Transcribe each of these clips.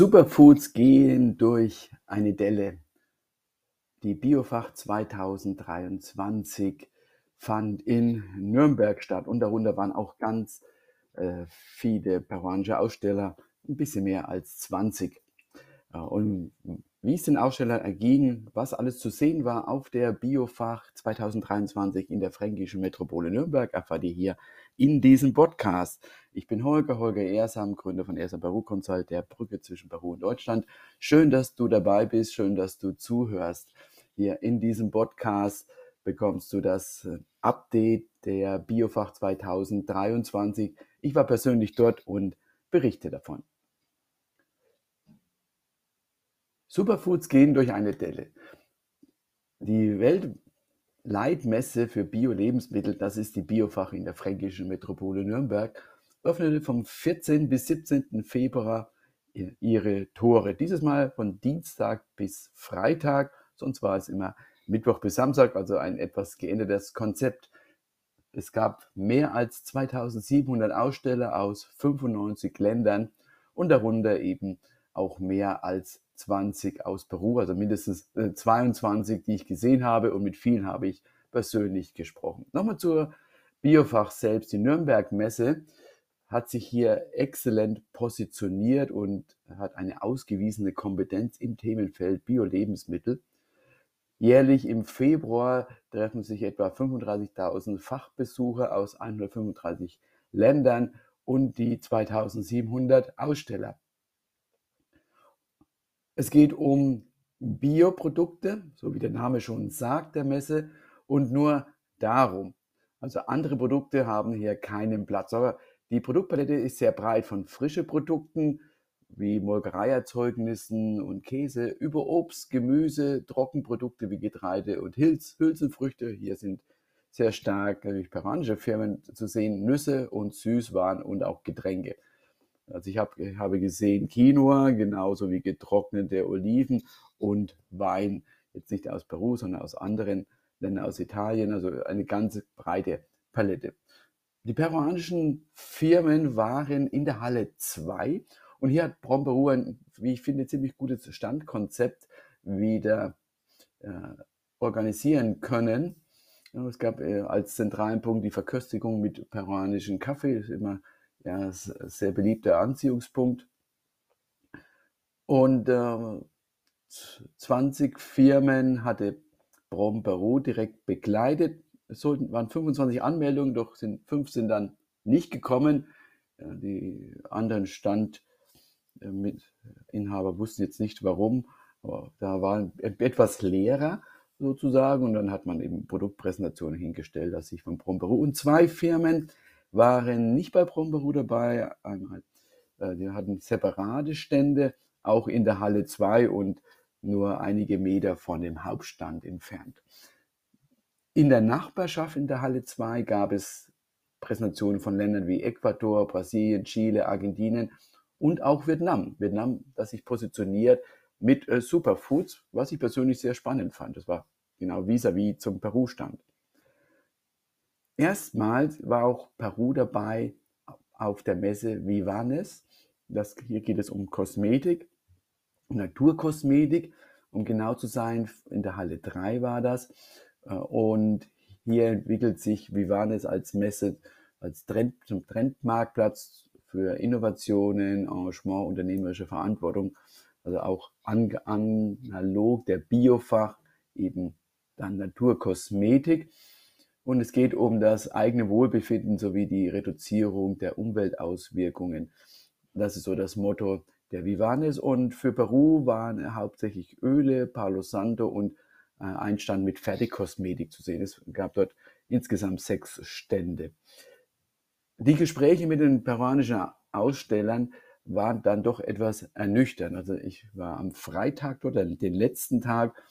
Superfoods gehen durch eine Delle. Die Biofach 2023 fand in Nürnberg statt und darunter waren auch ganz äh, viele peruanische Aussteller, ein bisschen mehr als 20. Äh, und wie es den Ausstellern erging, was alles zu sehen war auf der Biofach 2023 in der fränkischen Metropole Nürnberg, erfahrt ihr hier in diesem Podcast. Ich bin Holger, Holger Ersam, Gründer von Ersam Peru Consult, der Brücke zwischen Peru und Deutschland. Schön, dass du dabei bist, schön, dass du zuhörst. Hier in diesem Podcast bekommst du das äh, Update der Biofach 2023. Ich war persönlich dort und berichte davon. Superfoods gehen durch eine Delle. Die Weltleitmesse für Bio-Lebensmittel, das ist die Biofach in der fränkischen Metropole Nürnberg, öffnete vom 14. bis 17. Februar ihre Tore. Dieses Mal von Dienstag bis Freitag, sonst war es immer Mittwoch bis Samstag, also ein etwas geändertes Konzept. Es gab mehr als 2700 Aussteller aus 95 Ländern und darunter eben auch mehr als 20 aus Peru, also mindestens 22, äh, die ich gesehen habe und mit vielen habe ich persönlich gesprochen. Nochmal zur Biofach selbst. Die Nürnberg-Messe hat sich hier exzellent positioniert und hat eine ausgewiesene Kompetenz im Themenfeld Bio-Lebensmittel. Jährlich im Februar treffen sich etwa 35.000 Fachbesucher aus 135 Ländern und die 2700 Aussteller. Es geht um Bioprodukte, so wie der Name schon sagt, der Messe, und nur darum. Also andere Produkte haben hier keinen Platz. Aber die Produktpalette ist sehr breit von frischen Produkten wie Molkereierzeugnissen und Käse über Obst, Gemüse, Trockenprodukte wie Getreide und Hülz, Hülsenfrüchte. Hier sind sehr stark natürlich peruanische Firmen zu sehen, Nüsse und Süßwaren und auch Getränke. Also ich, hab, ich habe gesehen Quinoa, genauso wie getrocknete Oliven und Wein. Jetzt nicht aus Peru, sondern aus anderen Ländern, aus Italien. Also eine ganz breite Palette. Die peruanischen Firmen waren in der Halle 2 und hier hat Brom Peru ein, wie ich finde, ziemlich gutes Standkonzept wieder äh, organisieren können. Es gab äh, als zentralen Punkt die Verköstigung mit peruanischen Kaffee, das ist immer ja, sehr beliebter Anziehungspunkt. Und äh, 20 Firmen hatte Brom Peru direkt begleitet. Es sollten, waren 25 Anmeldungen, doch sind, fünf sind dann nicht gekommen. Die anderen Standinhaber äh, wussten jetzt nicht warum. Aber da war etwas leerer sozusagen und dann hat man eben Produktpräsentationen hingestellt, dass sich von Brom und zwei Firmen waren nicht bei Bromberu dabei. Einmal, äh, die hatten separate Stände, auch in der Halle 2 und nur einige Meter von dem Hauptstand entfernt. In der Nachbarschaft in der Halle 2 gab es Präsentationen von Ländern wie Ecuador, Brasilien, Chile, Argentinien und auch Vietnam. Vietnam, das sich positioniert mit äh, Superfoods, was ich persönlich sehr spannend fand. Das war genau vis-à-vis -vis zum Peru-Stand. Erstmals war auch Peru dabei auf der Messe Vivanes. Das, hier geht es um Kosmetik, Naturkosmetik, um genau zu sein, in der Halle 3 war das. Äh, und hier entwickelt sich Vivanes als Messe, als Trend, zum Trendmarktplatz für Innovationen, Engagement, unternehmerische Verantwortung. Also auch analog der Biofach, eben dann Naturkosmetik. Und es geht um das eigene Wohlbefinden sowie die Reduzierung der Umweltauswirkungen. Das ist so das Motto der Vivanes. Und für Peru waren hauptsächlich Öle, Palo Santo und äh, ein Stand mit Fertigkosmetik zu sehen. Es gab dort insgesamt sechs Stände. Die Gespräche mit den peruanischen Ausstellern waren dann doch etwas ernüchternd. Also ich war am Freitag dort, den letzten Tag,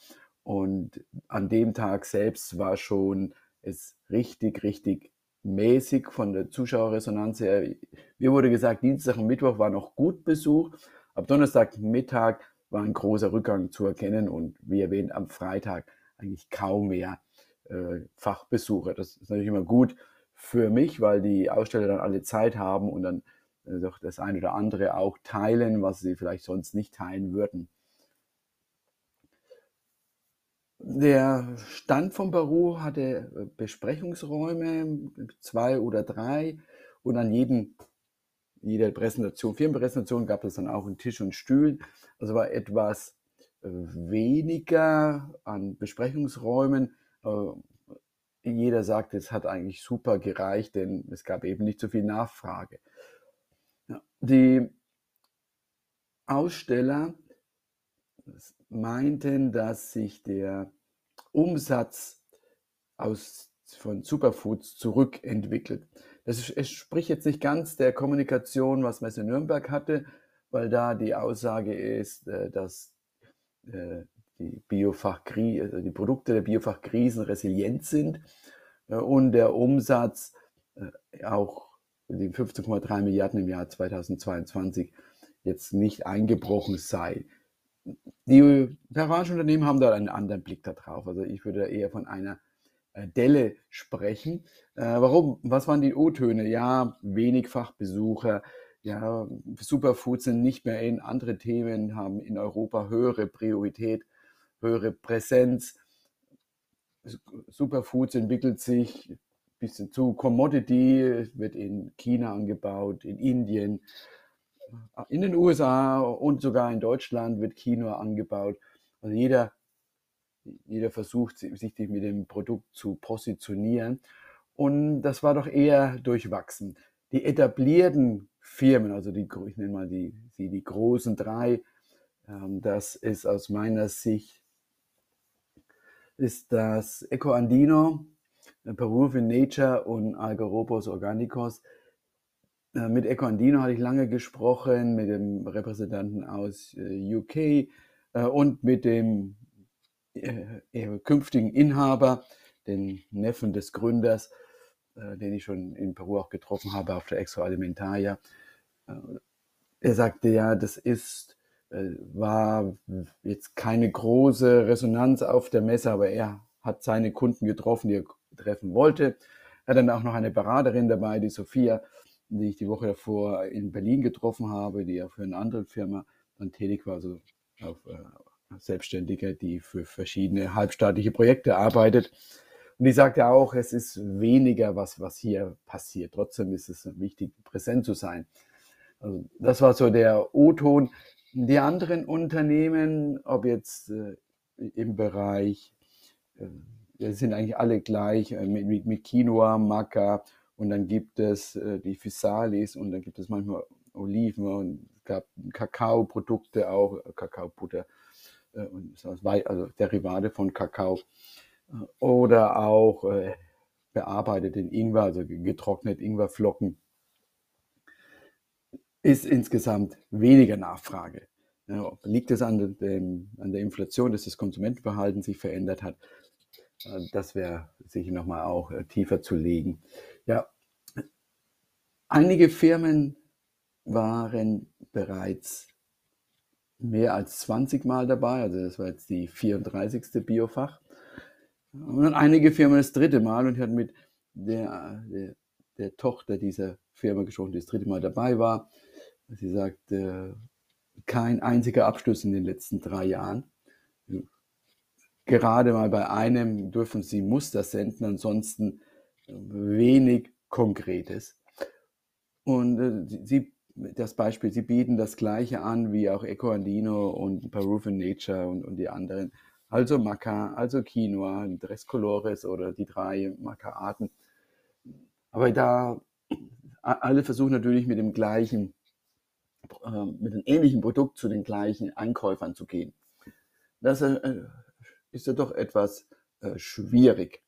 und an dem Tag selbst war schon ist richtig, richtig mäßig von der Zuschauerresonanz her. Mir wurde gesagt, Dienstag und Mittwoch war noch gut Besuch. Ab Donnerstag Mittag war ein großer Rückgang zu erkennen und wie erwähnt am Freitag eigentlich kaum mehr äh, Fachbesucher. Das ist natürlich immer gut für mich, weil die Aussteller dann alle Zeit haben und dann äh, doch das eine oder andere auch teilen, was sie vielleicht sonst nicht teilen würden. Der Stand von Peru hatte äh, Besprechungsräume, zwei oder drei, und an jedem, jeder Präsentation, Firmenpräsentation gab es dann auch einen Tisch und Stühlen. Also war etwas äh, weniger an Besprechungsräumen. Äh, jeder sagt, es hat eigentlich super gereicht, denn es gab eben nicht so viel Nachfrage. Die Aussteller meinten, dass sich der Umsatz aus, von Superfoods zurückentwickelt. Das spricht jetzt nicht ganz der Kommunikation, was Messe Nürnberg hatte, weil da die Aussage ist, äh, dass äh, die, Biofachkri also die Produkte der Biofachkrisen resilient sind äh, und der Umsatz auch die 15,3 Milliarden im Jahr 2022 jetzt nicht eingebrochen sei. Die peruanischen Unternehmen haben da einen anderen Blick darauf. Also ich würde eher von einer äh, Delle sprechen. Äh, warum? Was waren die O-Töne? Ja, wenig Fachbesucher. Ja, Superfoods sind nicht mehr in. Andere Themen haben in Europa höhere Priorität, höhere Präsenz. Superfoods entwickelt sich bisschen zu Commodity, wird in China angebaut, in Indien, in den USA und sogar in Deutschland wird Quinoa angebaut. Also jeder, jeder versucht, sich mit dem Produkt zu positionieren. Und das war doch eher durchwachsen. Die etablierten Firmen, also die, ich nenne mal die, die, die großen drei, ähm, das ist aus meiner Sicht, ist das Eco Andino, Peruvian Nature und Algarobos Organicos. Äh, mit Eco Andino hatte ich lange gesprochen, mit dem Repräsentanten aus äh, UK äh, und mit dem künftigen Inhaber, den Neffen des Gründers, den ich schon in Peru auch getroffen habe auf der Extra Alimentaria. Er sagte ja, das ist, war jetzt keine große Resonanz auf der Messe, aber er hat seine Kunden getroffen, die er treffen wollte. Er hat dann auch noch eine Beraterin dabei, die Sophia, die ich die Woche davor in Berlin getroffen habe, die ja für eine andere Firma dann tätig war, also auf äh, Selbstständige, die für verschiedene halbstaatliche Projekte arbeitet. Und die sagte auch, es ist weniger was, was hier passiert. Trotzdem ist es wichtig, präsent zu sein. Also das war so der O-Ton. Die anderen Unternehmen, ob jetzt äh, im Bereich äh, sind eigentlich alle gleich äh, mit, mit, Quinoa, Maca und dann gibt es äh, die Physalis und dann gibt es manchmal Oliven und gab Kakaoprodukte auch, äh, Kakaobutter äh, und also Derivate von Kakao äh, oder auch äh, bearbeiteten Ingwer, also getrocknet Ingwerflocken, ist insgesamt weniger Nachfrage. Ja, liegt es an, dem, an der Inflation, dass das Konsumentenverhalten sich verändert hat? Äh, das wäre sicher nochmal auch tiefer zu legen. Einige Firmen waren bereits mehr als 20 Mal dabei, also das war jetzt die 34. Biofach. Und einige Firmen das dritte Mal und ich hatte mit der, der, der, Tochter dieser Firma gesprochen, die das dritte Mal dabei war. Sie sagt, äh, kein einziger Abschluss in den letzten drei Jahren gerade mal bei einem dürfen Sie Muster senden, ansonsten wenig Konkretes. Und äh, Sie, das Beispiel, Sie bieten das Gleiche an wie auch Eco Andino und Peruvian Nature und, und die anderen. Also Maca, also Quinoa, Tres Colores oder die drei Maca-Arten. Aber da alle versuchen natürlich mit dem gleichen, äh, mit einem ähnlichen Produkt zu den gleichen Einkäufern zu gehen. Das äh, ist ja doch etwas äh, schwierig.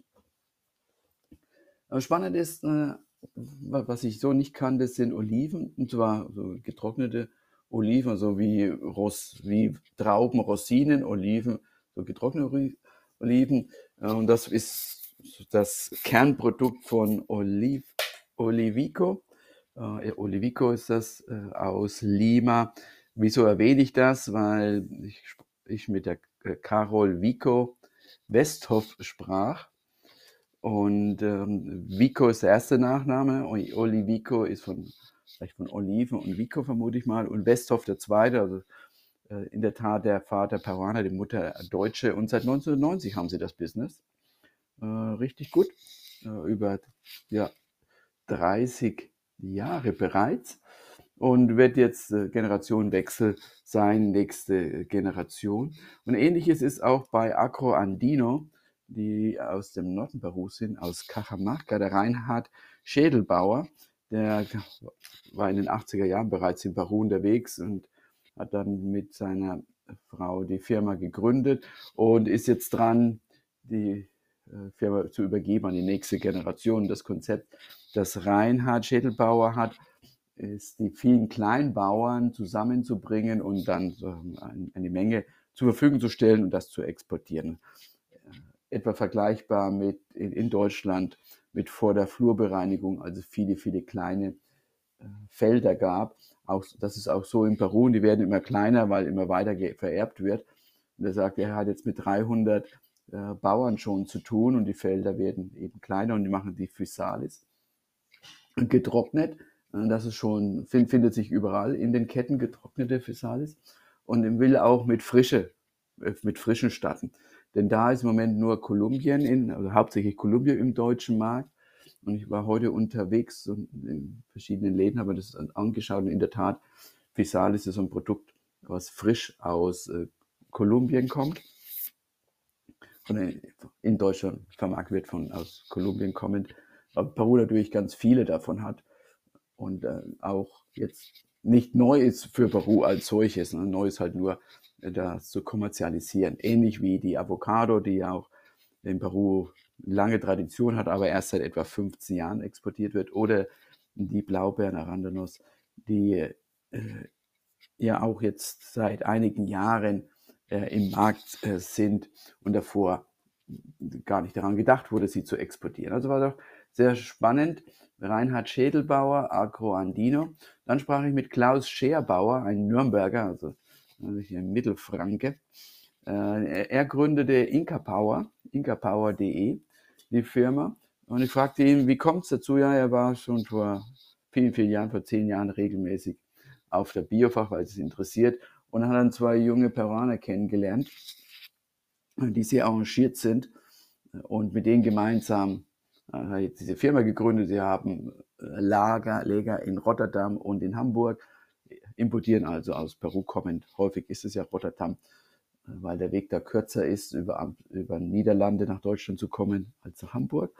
Aber spannend ist, äh, was ich so nicht kannte, sind Oliven, und zwar so getrocknete Oliven, so wie, Ros wie Trauben, Rosinen, Oliven, so getrocknete Oliven. Äh, und das ist das Kernprodukt von Oliv, Olivico. Äh, Olivico ist das äh, aus Lima Wieso erwähne ich das? Weil ich, ich mit der äh, Carol Vico Westhoff sprach. Und ähm, Vico ist der erste Nachname. Oli Vico ist von, vielleicht von Oliven und Vico vermute ich mal. Und Westhoff der zweite, also äh, in der Tat der Vater Peruaner, die Mutter Deutsche. Und seit 1990 haben sie das Business. Äh, richtig gut. Äh, über ja, 30 Jahre bereits und wird jetzt äh, Generationenwechsel sein, nächste Generation. Und ähnliches ist auch bei Acro Andino, die aus dem Norden Perus sind, aus Cajamarca, der Reinhard Schädelbauer, der war in den 80er Jahren bereits in Peru unterwegs und hat dann mit seiner Frau die Firma gegründet und ist jetzt dran, die äh, Firma zu übergeben an die nächste Generation. Das Konzept, das Reinhard Schädelbauer hat, ist, die vielen Kleinbauern zusammenzubringen und dann eine Menge zur Verfügung zu stellen und das zu exportieren. Etwa vergleichbar mit in Deutschland mit vor der Flurbereinigung, also viele, viele kleine äh, Felder gab. Auch, das ist auch so in Peru und die werden immer kleiner, weil immer weiter vererbt wird. Und er sagt, er hat jetzt mit 300 äh, Bauern schon zu tun und die Felder werden eben kleiner und die machen die Physalis getrocknet das ist schon, find, findet sich überall in den Ketten getrocknete Physalis und will auch mit Frische, äh, mit frischen starten. Denn da ist im Moment nur Kolumbien in, also hauptsächlich Kolumbien im deutschen Markt. Und ich war heute unterwegs in verschiedenen Läden, habe mir das angeschaut und in der Tat, Physalis ist so ein Produkt, was frisch aus äh, Kolumbien kommt. Von, in Deutschland vermarktet wird von aus Kolumbien kommend. Aber Peru natürlich ganz viele davon hat und äh, auch jetzt nicht neu ist für Peru als solches. Ne? Neu ist halt nur, äh, das zu kommerzialisieren. Ähnlich wie die Avocado, die ja auch in Peru lange Tradition hat, aber erst seit etwa 15 Jahren exportiert wird. Oder die Blaubeeren Arandanos, die äh, ja auch jetzt seit einigen Jahren äh, im Markt äh, sind und davor gar nicht daran gedacht wurde, sie zu exportieren. Also war doch sehr spannend. Reinhard Schädelbauer, Agro Andino. Dann sprach ich mit Klaus Scherbauer, ein Nürnberger, also hier Mittelfranke. Äh, er gründete Inca Power, incapower.de, die Firma. Und ich fragte ihn, wie kommt es dazu? Ja, er war schon vor vielen, vielen Jahren, vor zehn Jahren regelmäßig auf der Biofach, weil es interessiert. Und hat dann zwei junge Peruaner kennengelernt, die sehr arrangiert sind und mit denen gemeinsam hat jetzt diese Firma gegründet. Sie haben äh, Lager, Lager in Rotterdam und in Hamburg, importieren also aus Peru kommend. Häufig ist es ja Rotterdam, äh, weil der Weg da kürzer ist, über, über Niederlande nach Deutschland zu kommen als nach Hamburg.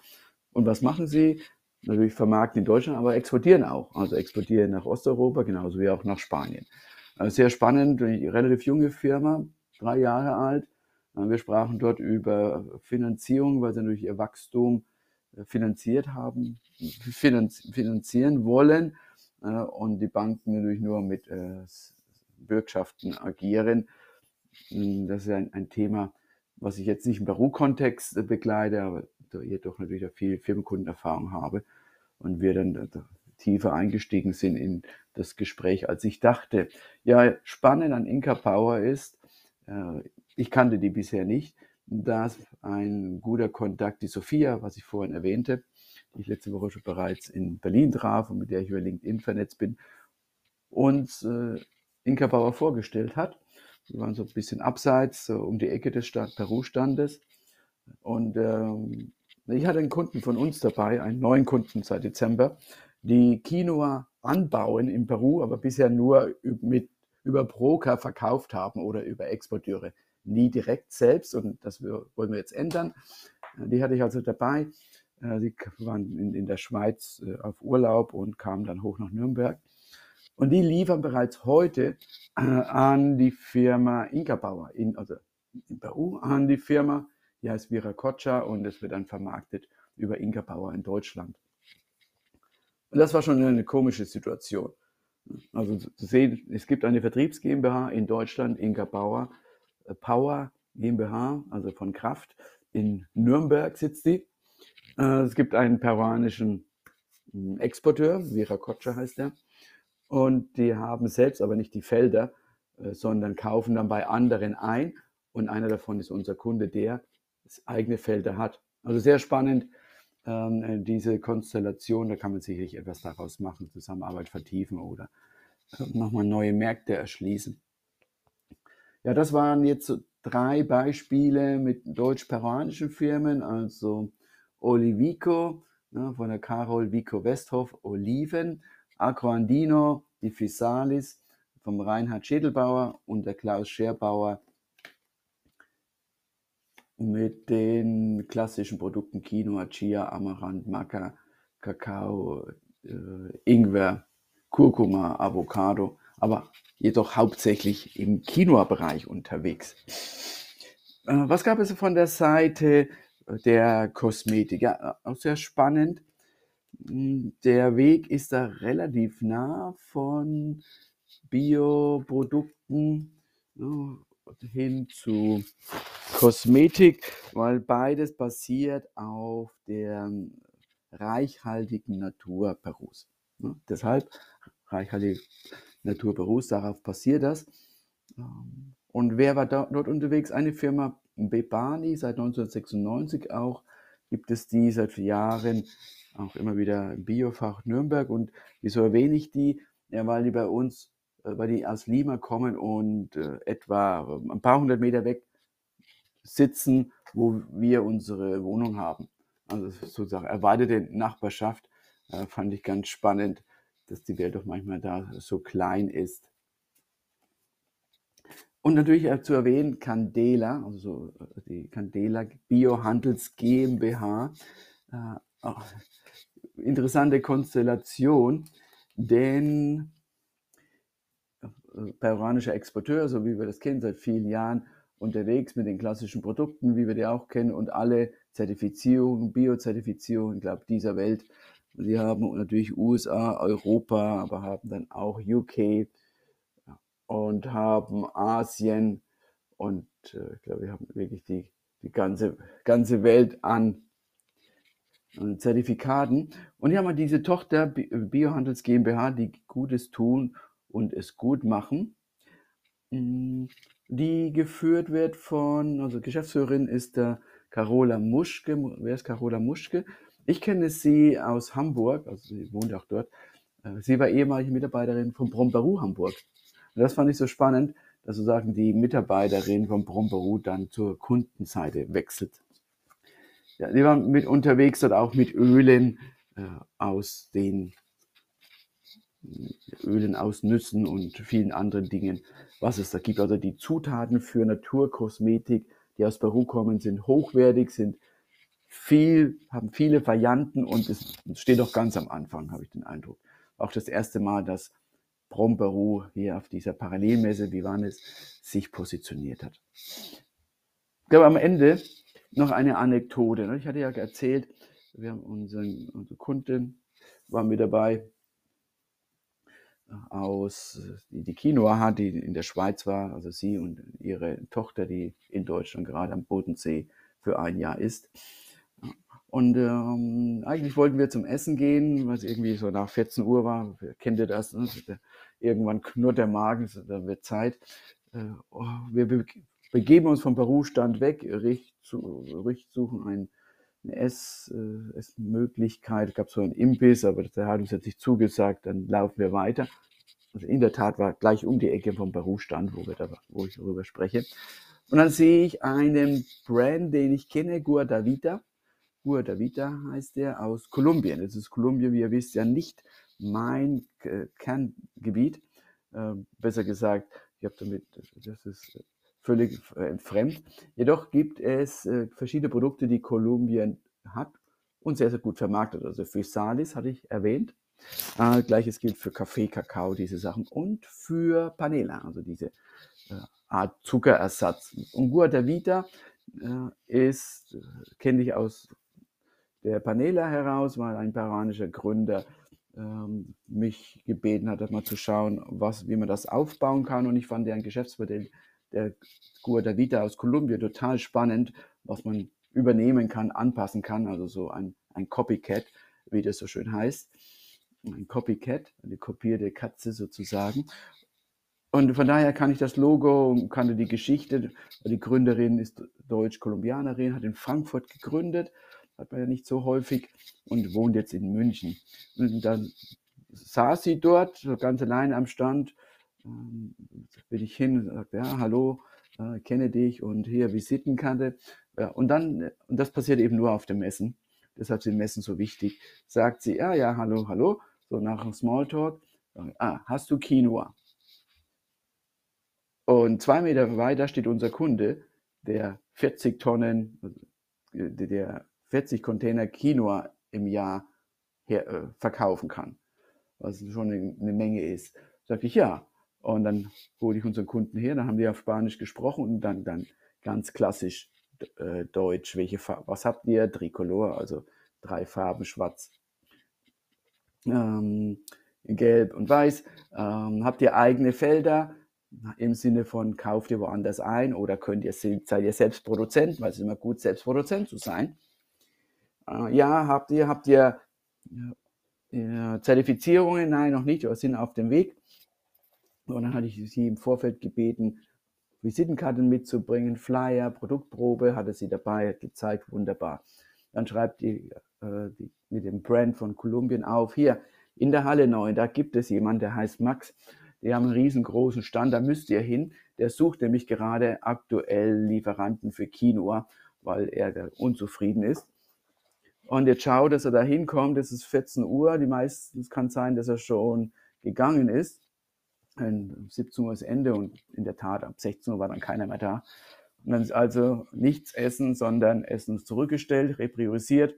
Und was machen sie? Natürlich vermarkten in Deutschland, aber exportieren auch. Also exportieren nach Osteuropa, genauso wie auch nach Spanien. Also sehr spannend, relativ junge Firma, drei Jahre alt. Wir sprachen dort über Finanzierung, weil sie natürlich ihr Wachstum finanziert haben, finanzieren wollen äh, und die Banken natürlich nur mit äh, Bürgschaften agieren. Hm, das ist ein, ein Thema, was ich jetzt nicht im Peru-Kontext äh, begleite, aber jedoch natürlich auch viel Firmenkundenerfahrung habe und wir dann tiefer eingestiegen sind in das Gespräch, als ich dachte. Ja, spannend an Inca Power ist, ich kannte die bisher nicht, dass ein guter Kontakt, die Sophia, was ich vorhin erwähnte, ich letzte Woche schon bereits in Berlin traf und mit der ich über LinkedIn vernetzt bin, uns äh, Inka Bauer vorgestellt hat. Wir waren so ein bisschen abseits, so um die Ecke des Stadt Peru-Standes. Und ähm, ich hatte einen Kunden von uns dabei, einen neuen Kunden seit Dezember, die Quinoa anbauen in Peru, aber bisher nur mit, über Broker verkauft haben oder über Exporteure nie direkt selbst und das wollen wir jetzt ändern. Die hatte ich also dabei. Äh, sie waren in, in der Schweiz äh, auf Urlaub und kamen dann hoch nach Nürnberg. Und die liefern bereits heute an die Firma Inka Bauer, in, also in Peru, an die Firma, die heißt Viracocha und es wird dann vermarktet über Inka Bauer in Deutschland. Und das war schon eine komische Situation. Also zu sehen, es gibt eine Vertriebs GmbH in Deutschland, Inka Bauer, Power GmbH, also von Kraft. In Nürnberg sitzt die. Äh, es gibt einen peruanischen hm, Exporteur, Viracocha heißt der. Und die haben selbst aber nicht die Felder, äh, sondern kaufen dann bei anderen ein. Und einer davon ist unser Kunde, der eigene Felder hat. Also sehr spannend, ähm, äh, diese Konstellation. Da kann man sicherlich etwas daraus machen, Zusammenarbeit vertiefen oder nochmal neue Märkte erschließen. Ja, das waren jetzt drei Beispiele mit deutsch-peruanischen Firmen, also Olivico ne, von der Carol Vico Westhoff, Oliven, Agroandino, die Fisalis vom Reinhard Schädelbauer und der Klaus Scherbauer mit den klassischen Produkten Quinoa, Chia, Amaranth, Maca, Kakao, äh, Ingwer, Kurkuma, Avocado, aber jedoch hauptsächlich im Quinoa-Bereich unterwegs. Äh, was gab es von der Seite der Kosmetik? Ja, auch sehr spannend. Hm, der Weg ist da relativ nah von Bioprodukten hin zu Kosmetik, weil beides basiert auf der reichhaltigen Natur Perus. Ne? Deshalb reichhaltige Natur Perus, darauf passiert das. Ähm, und wer war dort unterwegs? Eine Firma Bebani, seit 1996 auch, gibt es die seit Jahren auch immer wieder im Biofach Nürnberg. Und wieso erwähne ich die? Ja, weil die bei uns äh, weil die aus Lima kommen und äh, etwa ein paar hundert Meter weg sitzen, wo wir unsere Wohnung haben. Also sozusagen erweiterte Nachbarschaft äh, fand ich ganz spannend, dass die Welt doch manchmal da so klein ist. Und natürlich äh, zu erwähnen, Candela, also die Candela Biohandels GmbH. Äh, interessante Konstellation, denn peruanischer Exporteur, so wie wir das kennen, seit vielen Jahren unterwegs mit den klassischen Produkten, wie wir die auch kennen, und alle Zertifizierungen, Biozertifizierungen, ich glaube, dieser Welt. Sie haben natürlich USA, Europa, aber haben dann auch UK und haben Asien und äh, ich glaube, wir haben wirklich die, die ganze, ganze Welt an Zertifikaten. Und hier haben wir diese Tochter Biohandels GmbH, die Gutes tun und es gut machen, mm, die geführt wird von, also Geschäftsführerin ist der Carola Muschke. Wer ist Carola Muschke? Ich kenne sie aus Hamburg, also sie wohnt auch dort. Äh, sie war ehemalige Mitarbeiterin von Brombaru Hamburg. Und das fand ich so spannend, dass sozusagen die Mitarbeiterin von Brombaru dann zur Kundenseite wechselt. Ja, die war mit unterwegs dort auch mit Ölen äh, aus den Ölen aus Nüssen und vielen anderen Dingen, was es da gibt. Also die Zutaten für Naturkosmetik, die aus Peru kommen, sind hochwertig, sind viel, haben viele Varianten und es steht auch ganz am Anfang, habe ich den Eindruck. Auch das erste Mal, dass Prom Peru hier auf dieser Parallelmesse, wie war es, sich positioniert hat. Ich glaube, am Ende noch eine Anekdote. Ne? Ich hatte ja erzählt, wir haben unseren, unsere Kunden war mit dabei, aus, die, die Quinoa die in der Schweiz war, also sie und ihre Tochter, die in Deutschland gerade am Bodensee für ein Jahr ist. Und ähm, eigentlich wollten wir zum Essen gehen, was irgendwie so nach 14 Uhr war. Kennt ihr das? Ne? Irgendwann knurrt der Magen, da wird Zeit. Äh, oh, wir begeben uns vom Peru-Stand weg, Richt, suchen ein eine Ess, äh, Essmöglichkeit. Es gab so einen Imbiss, aber der hat uns jetzt nicht zugesagt, dann laufen wir weiter. Also in der Tat war gleich um die Ecke vom Berufsstand, wo, wo ich darüber spreche. Und dann sehe ich einen Brand, den ich kenne, Guadavita. Guadavita heißt der aus Kolumbien. Das ist Kolumbien, wie ihr wisst, ja nicht mein äh, Kerngebiet. Äh, besser gesagt, ich habe damit, das ist völlig äh, fremd. Jedoch gibt es äh, verschiedene Produkte, die Kolumbien hat und sehr, sehr gut vermarktet. Also für Salis hatte ich erwähnt. Äh, Gleiches gilt für Kaffee, Kakao, diese Sachen und für Panela, also diese Art Zuckerersatz. Und Guadavita ist, kenne ich aus der Panela heraus, weil ein peruanischer Gründer ähm, mich gebeten hat, mal zu schauen, was, wie man das aufbauen kann. Und ich fand deren Geschäftsmodell der Guadavita aus Kolumbien total spannend, was man übernehmen kann, anpassen kann, also so ein, ein Copycat, wie das so schön heißt. Ein Copycat, eine kopierte Katze sozusagen. Und von daher kann ich das Logo kannte die Geschichte. Die Gründerin ist Deutsch-Kolumbianerin, hat in Frankfurt gegründet, hat man ja nicht so häufig und wohnt jetzt in München. Und dann saß sie dort, so ganz allein am Stand, ähm, bin ich hin und sagte, ja, hallo, äh, kenne dich und hier Visitenkarte. Ja, und dann, und das passiert eben nur auf den Messen, deshalb sind Messen so wichtig, sagt sie, ja, ja, hallo, hallo, so nach dem Smalltalk, ah, hast du Quinoa? Und zwei Meter weiter steht unser Kunde, der 40 Tonnen, äh, der 40 Container Quinoa im Jahr her, äh, verkaufen kann, was schon eine, eine Menge ist. Sag ich ja. Und dann hole ich unseren Kunden her, dann haben die auf Spanisch gesprochen und dann, dann ganz klassisch äh, Deutsch, welche Farbe, was habt ihr? Tricolor, also drei Farben, schwarz, ähm, gelb und weiß. Ähm, habt ihr eigene Felder? im Sinne von kauft ihr woanders ein oder könnt ihr, seid ihr selbst Produzent, weil es ist immer gut, selbst Produzent zu sein. Äh, ja, habt ihr, habt ihr äh, Zertifizierungen? Nein, noch nicht, aber sind auf dem Weg. Und dann hatte ich sie im Vorfeld gebeten, Visitenkarten mitzubringen, Flyer, Produktprobe, hatte sie dabei, hat gezeigt, wunderbar. Dann schreibt die, äh, die mit dem Brand von Kolumbien auf, hier in der Halle 9, da gibt es jemanden, der heißt Max die haben einen riesengroßen Stand, da müsst ihr hin. Der sucht nämlich gerade aktuell Lieferanten für Quinoa, weil er unzufrieden ist. Und jetzt schaut, dass er da hinkommt. Es ist 14 Uhr. Die meisten, es kann sein, dass er schon gegangen ist. Um 17 Uhr ist Ende und in der Tat ab 16 Uhr war dann keiner mehr da. Und dann ist also nichts essen, sondern Essen zurückgestellt, repriorisiert,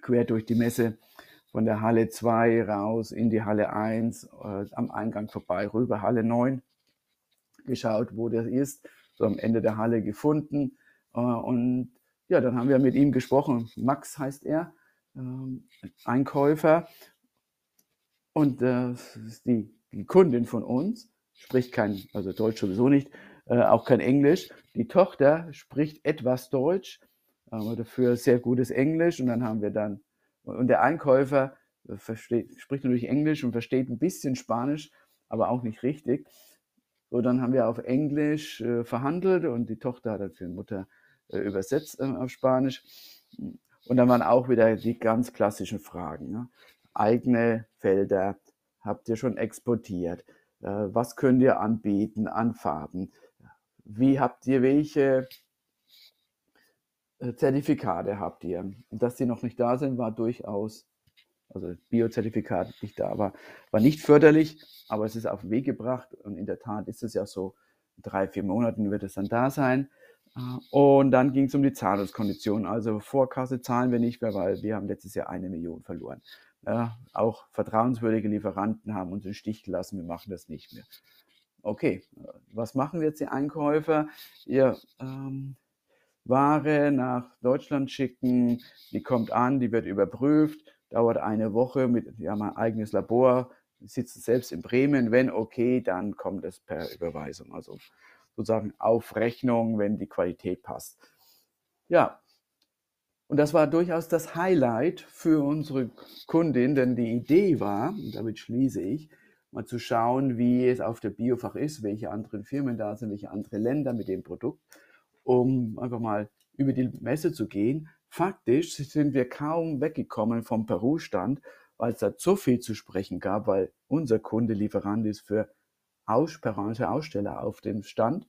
quer durch die Messe von der Halle 2 raus in die Halle 1, äh, am Eingang vorbei, rüber Halle 9, geschaut, wo der ist, so am Ende der Halle gefunden. Äh, und ja, dann haben wir mit ihm gesprochen. Max heißt er, ähm, Einkäufer. Und äh, die, die Kundin von uns spricht kein, also Deutsch sowieso nicht, äh, auch kein Englisch. Die Tochter spricht etwas Deutsch, aber dafür sehr gutes Englisch. Und dann haben wir dann und der Einkäufer äh, versteht, spricht natürlich Englisch und versteht ein bisschen Spanisch, aber auch nicht richtig. So, dann haben wir auf Englisch äh, verhandelt und die Tochter hat dann für die Mutter äh, übersetzt äh, auf Spanisch. Und dann waren auch wieder die ganz klassischen Fragen. Ne? Eigene Felder habt ihr schon exportiert? Äh, was könnt ihr anbieten an Farben? Wie habt ihr welche äh, Zertifikate habt ihr. Dass die noch nicht da sind, war durchaus, also Biozertifikat nicht da, war, war nicht förderlich, aber es ist auf den Weg gebracht und in der Tat ist es ja so, drei, vier Monaten wird es dann da sein. Äh, und dann ging es um die Zahlungskonditionen. Also Vorkasse zahlen wir nicht mehr, weil wir haben letztes Jahr eine Million verloren. Ja, auch vertrauenswürdige Lieferanten haben uns im Stich gelassen, wir machen das nicht mehr. Okay, was machen jetzt die Einkäufer? Ihr ähm, Ware nach Deutschland schicken, die kommt an, die wird überprüft, dauert eine Woche mit, wir haben ein eigenes Labor, sitzen selbst in Bremen, wenn okay, dann kommt es per Überweisung, also sozusagen auf Rechnung, wenn die Qualität passt. Ja, und das war durchaus das Highlight für unsere Kundin, denn die Idee war, und damit schließe ich, mal zu schauen, wie es auf der Biofach ist, welche anderen Firmen da sind, welche andere Länder mit dem Produkt um einfach mal über die Messe zu gehen. Faktisch sind wir kaum weggekommen vom Peru-Stand, weil es da so viel zu sprechen gab, weil unser Kunde Lieferant ist für peruanische Aussteller auf dem Stand.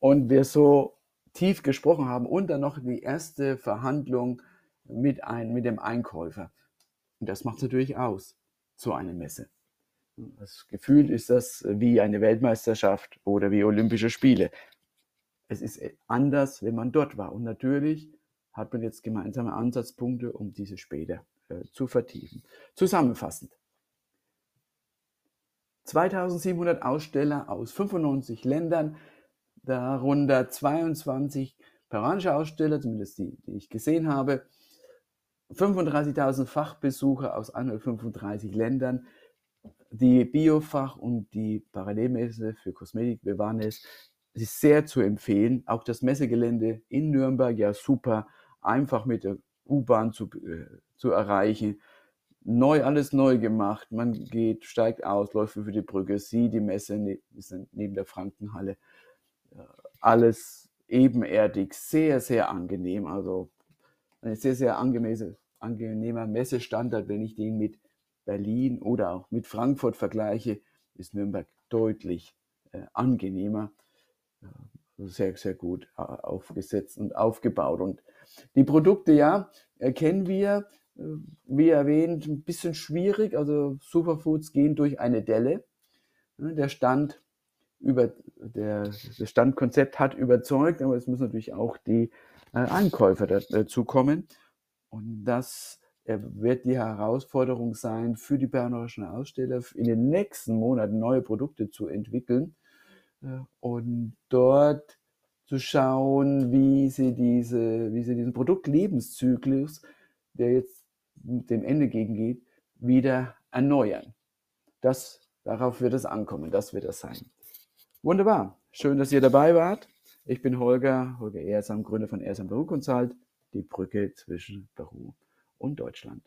Und wir so tief gesprochen haben und dann noch die erste Verhandlung mit, ein, mit dem Einkäufer. Und das macht natürlich aus, so eine Messe. Das Gefühl ist das wie eine Weltmeisterschaft oder wie Olympische Spiele es ist anders, wenn man dort war. Und natürlich hat man jetzt gemeinsame Ansatzpunkte, um diese später äh, zu vertiefen. Zusammenfassend. 2700 Aussteller aus 95 Ländern, darunter 22 peruanische Aussteller, zumindest die, die ich gesehen habe, 35.000 Fachbesucher aus 135 Ländern, die Biofach und die Parallelmesse für Kosmetik Bewahrnis es ist sehr zu empfehlen. Auch das Messegelände in Nürnberg, ja super, einfach mit der U-Bahn zu, äh, zu erreichen. Neu, alles neu gemacht. Man geht, steigt aus, läuft für die Brücke, sieht die Messe ne, neben der Frankenhalle. Alles ebenerdig, sehr, sehr angenehm. Also ein sehr, sehr angenehmer Messestandard, wenn ich den mit Berlin oder auch mit Frankfurt vergleiche, ist Nürnberg deutlich äh, angenehmer. Also sehr, sehr gut äh, aufgesetzt und aufgebaut. Und die Produkte, ja, erkennen wir, äh, wie erwähnt, ein bisschen schwierig. Also Superfoods gehen durch eine Delle. Der Stand über der, das Standkonzept hat überzeugt, aber es müssen natürlich auch die äh, Einkäufer dazu kommen. Und das wird die Herausforderung sein, für die Bernerischen Aussteller in den nächsten Monaten neue Produkte zu entwickeln und dort zu schauen, wie sie, diese, wie sie diesen Produktlebenszyklus, der jetzt dem Ende gegengeht, wieder erneuern. Das, darauf wird es ankommen, das wird es sein. Wunderbar, schön, dass ihr dabei wart. Ich bin Holger, Holger Ehrsam, Gründer von Ehrsam Peru Consult, die Brücke zwischen Peru und Deutschland.